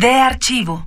De archivo.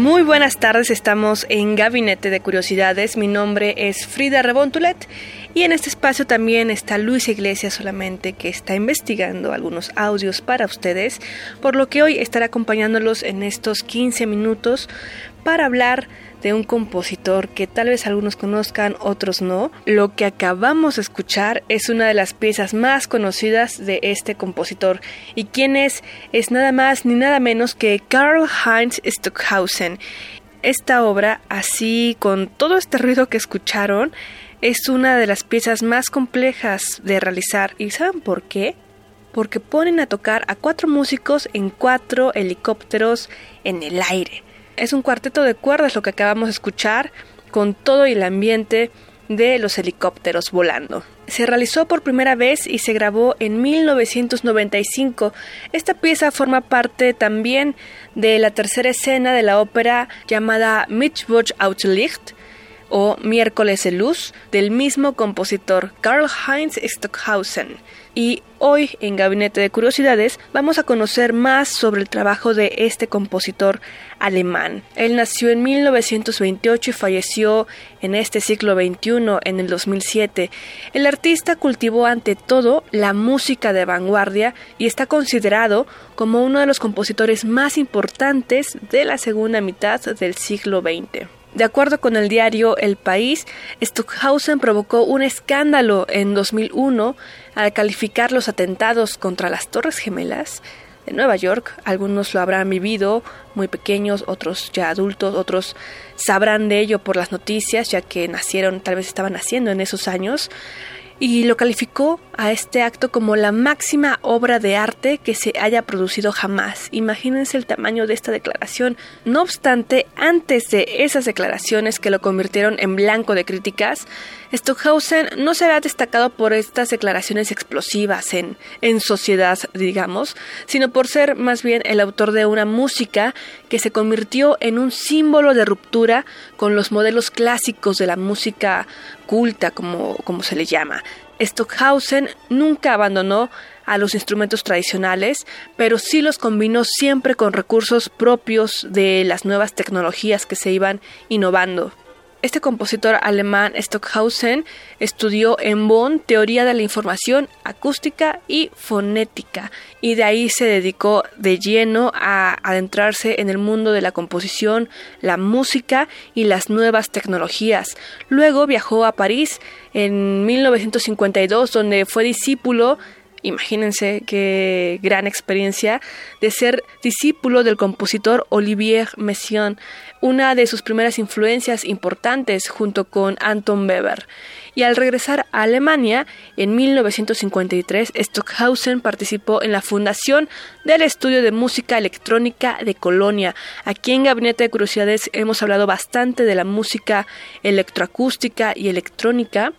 Muy buenas tardes, estamos en Gabinete de Curiosidades. Mi nombre es Frida Rebontulet y en este espacio también está Luis Iglesias solamente que está investigando algunos audios para ustedes, por lo que hoy estará acompañándolos en estos 15 minutos para hablar un compositor que tal vez algunos conozcan, otros no. Lo que acabamos de escuchar es una de las piezas más conocidas de este compositor. ¿Y quién es? Es nada más ni nada menos que Karl Heinz Stockhausen. Esta obra, así con todo este ruido que escucharon, es una de las piezas más complejas de realizar. ¿Y saben por qué? Porque ponen a tocar a cuatro músicos en cuatro helicópteros en el aire. Es un cuarteto de cuerdas lo que acabamos de escuchar, con todo el ambiente de los helicópteros volando. Se realizó por primera vez y se grabó en 1995. Esta pieza forma parte también de la tercera escena de la ópera llamada Mittwoch Licht o Miércoles de Luz del mismo compositor Karl Heinz Stockhausen. Y hoy en Gabinete de Curiosidades vamos a conocer más sobre el trabajo de este compositor alemán. Él nació en 1928 y falleció en este siglo XXI, en el 2007. El artista cultivó ante todo la música de vanguardia y está considerado como uno de los compositores más importantes de la segunda mitad del siglo XX. De acuerdo con el diario El País, Stockhausen provocó un escándalo en 2001 al calificar los atentados contra las Torres Gemelas de Nueva York. Algunos lo habrán vivido, muy pequeños, otros ya adultos, otros sabrán de ello por las noticias, ya que nacieron, tal vez estaban naciendo en esos años y lo calificó a este acto como la máxima obra de arte que se haya producido jamás. Imagínense el tamaño de esta declaración. No obstante, antes de esas declaraciones que lo convirtieron en blanco de críticas, Stockhausen no se había destacado por estas declaraciones explosivas en, en sociedad, digamos, sino por ser más bien el autor de una música que se convirtió en un símbolo de ruptura con los modelos clásicos de la música culta, como, como se le llama. Stockhausen nunca abandonó a los instrumentos tradicionales, pero sí los combinó siempre con recursos propios de las nuevas tecnologías que se iban innovando. Este compositor alemán Stockhausen estudió en Bonn teoría de la información, acústica y fonética, y de ahí se dedicó de lleno a adentrarse en el mundo de la composición, la música y las nuevas tecnologías. Luego viajó a París en 1952, donde fue discípulo imagínense qué gran experiencia de ser discípulo del compositor Olivier Messiaen, una de sus primeras influencias importantes junto con Anton Weber. Y al regresar a Alemania, en 1953, Stockhausen participó en la fundación del Estudio de Música Electrónica de Colonia. Aquí en Gabinete de Curiosidades hemos hablado bastante de la música electroacústica y electrónica.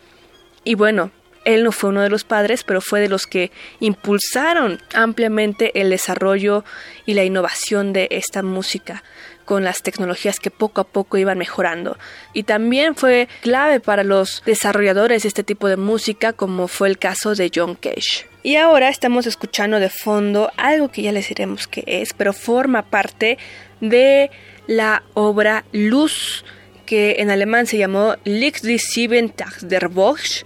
Y bueno, él no fue uno de los padres, pero fue de los que impulsaron ampliamente el desarrollo y la innovación de esta música con las tecnologías que poco a poco iban mejorando. Y también fue clave para los desarrolladores de este tipo de música, como fue el caso de John Cage. Y ahora estamos escuchando de fondo algo que ya les diremos qué es, pero forma parte de la obra Luz, que en alemán se llamó Licht die sieben Tag der Woche,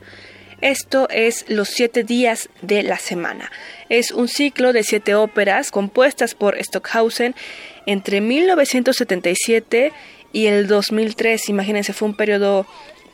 esto es Los siete días de la semana. Es un ciclo de siete óperas compuestas por Stockhausen entre 1977 y el 2003. Imagínense, fue un periodo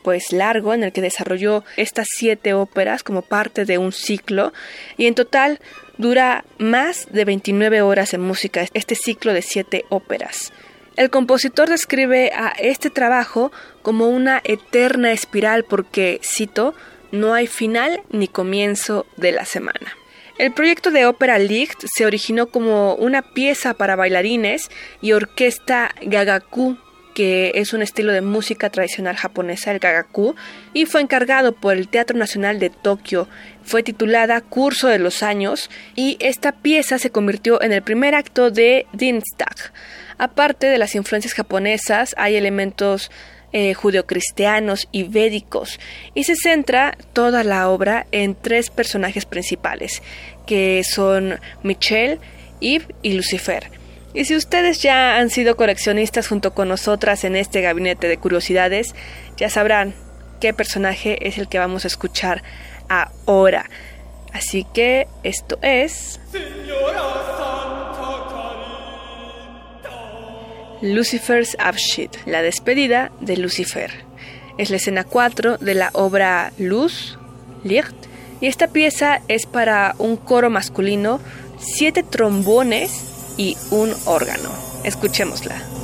pues largo en el que desarrolló estas siete óperas como parte de un ciclo y en total dura más de 29 horas en música este ciclo de siete óperas. El compositor describe a este trabajo como una eterna espiral porque, cito, no hay final ni comienzo de la semana. El proyecto de ópera Licht se originó como una pieza para bailarines y orquesta gagaku, que es un estilo de música tradicional japonesa, el gagaku, y fue encargado por el Teatro Nacional de Tokio. Fue titulada Curso de los Años y esta pieza se convirtió en el primer acto de Dienstag. Aparte de las influencias japonesas, hay elementos eh, judeocristianos y védicos, y se centra toda la obra en tres personajes principales, que son Michelle, Yves y Lucifer. Y si ustedes ya han sido coleccionistas junto con nosotras en este gabinete de curiosidades, ya sabrán qué personaje es el que vamos a escuchar ahora. Así que esto es... Lucifer's Abschied, la despedida de Lucifer. Es la escena 4 de la obra Luz, Licht, y esta pieza es para un coro masculino, siete trombones y un órgano. Escuchémosla.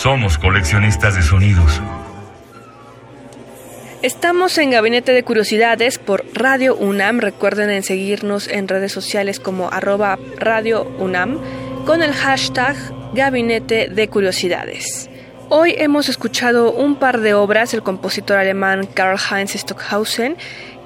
Somos coleccionistas de sonidos. Estamos en Gabinete de Curiosidades por Radio UNAM. Recuerden en seguirnos en redes sociales como arroba Radio UNAM con el hashtag Gabinete de Curiosidades. Hoy hemos escuchado un par de obras del compositor alemán Karl Heinz Stockhausen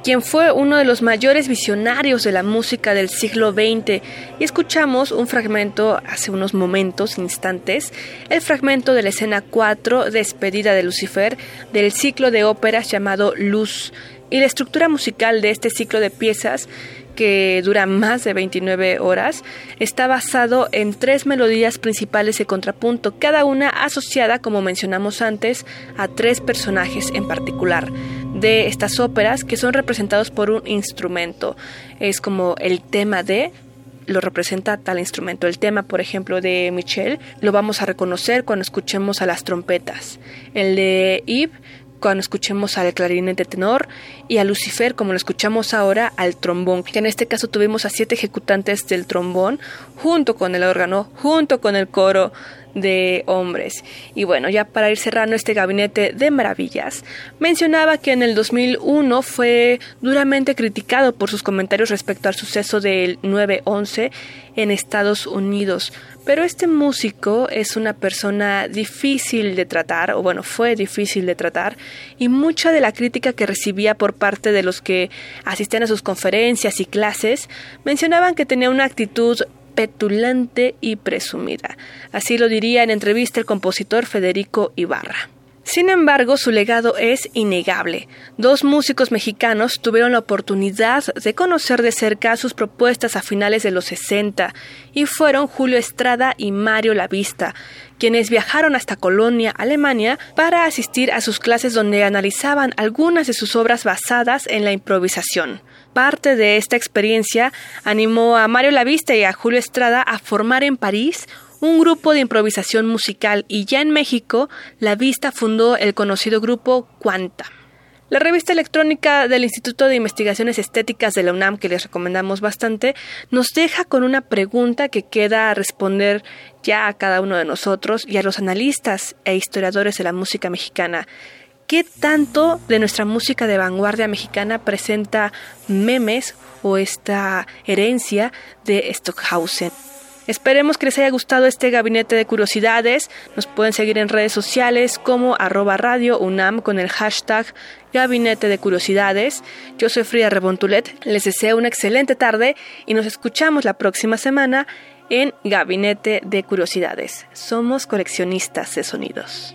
quien fue uno de los mayores visionarios de la música del siglo XX. Y escuchamos un fragmento hace unos momentos, instantes, el fragmento de la escena 4, Despedida de Lucifer, del ciclo de óperas llamado Luz. Y la estructura musical de este ciclo de piezas que dura más de 29 horas, está basado en tres melodías principales de contrapunto, cada una asociada, como mencionamos antes, a tres personajes en particular de estas óperas que son representados por un instrumento. Es como el tema de lo representa tal instrumento. El tema, por ejemplo, de Michel lo vamos a reconocer cuando escuchemos a las trompetas. El de Yves cuando escuchemos al clarinete tenor y a Lucifer como lo escuchamos ahora al trombón, que en este caso tuvimos a siete ejecutantes del trombón junto con el órgano, junto con el coro de hombres. Y bueno, ya para ir cerrando este gabinete de maravillas, mencionaba que en el 2001 fue duramente criticado por sus comentarios respecto al suceso del 9-11 en Estados Unidos. Pero este músico es una persona difícil de tratar, o bueno, fue difícil de tratar, y mucha de la crítica que recibía por parte de los que asistían a sus conferencias y clases mencionaban que tenía una actitud petulante y presumida. Así lo diría en entrevista el compositor Federico Ibarra. Sin embargo, su legado es innegable. Dos músicos mexicanos tuvieron la oportunidad de conocer de cerca sus propuestas a finales de los 60 y fueron Julio Estrada y Mario Lavista, quienes viajaron hasta Colonia, Alemania, para asistir a sus clases donde analizaban algunas de sus obras basadas en la improvisación. Parte de esta experiencia animó a Mario Lavista y a Julio Estrada a formar en París un grupo de improvisación musical y ya en México, la Vista fundó el conocido grupo Cuanta. La revista electrónica del Instituto de Investigaciones Estéticas de la UNAM, que les recomendamos bastante, nos deja con una pregunta que queda a responder ya a cada uno de nosotros y a los analistas e historiadores de la música mexicana. ¿Qué tanto de nuestra música de vanguardia mexicana presenta memes o esta herencia de Stockhausen? Esperemos que les haya gustado este gabinete de curiosidades. Nos pueden seguir en redes sociales como arroba radio UNAM con el hashtag gabinete de curiosidades. Yo soy Frida Rebontulet. Les deseo una excelente tarde y nos escuchamos la próxima semana en Gabinete de Curiosidades. Somos coleccionistas de sonidos.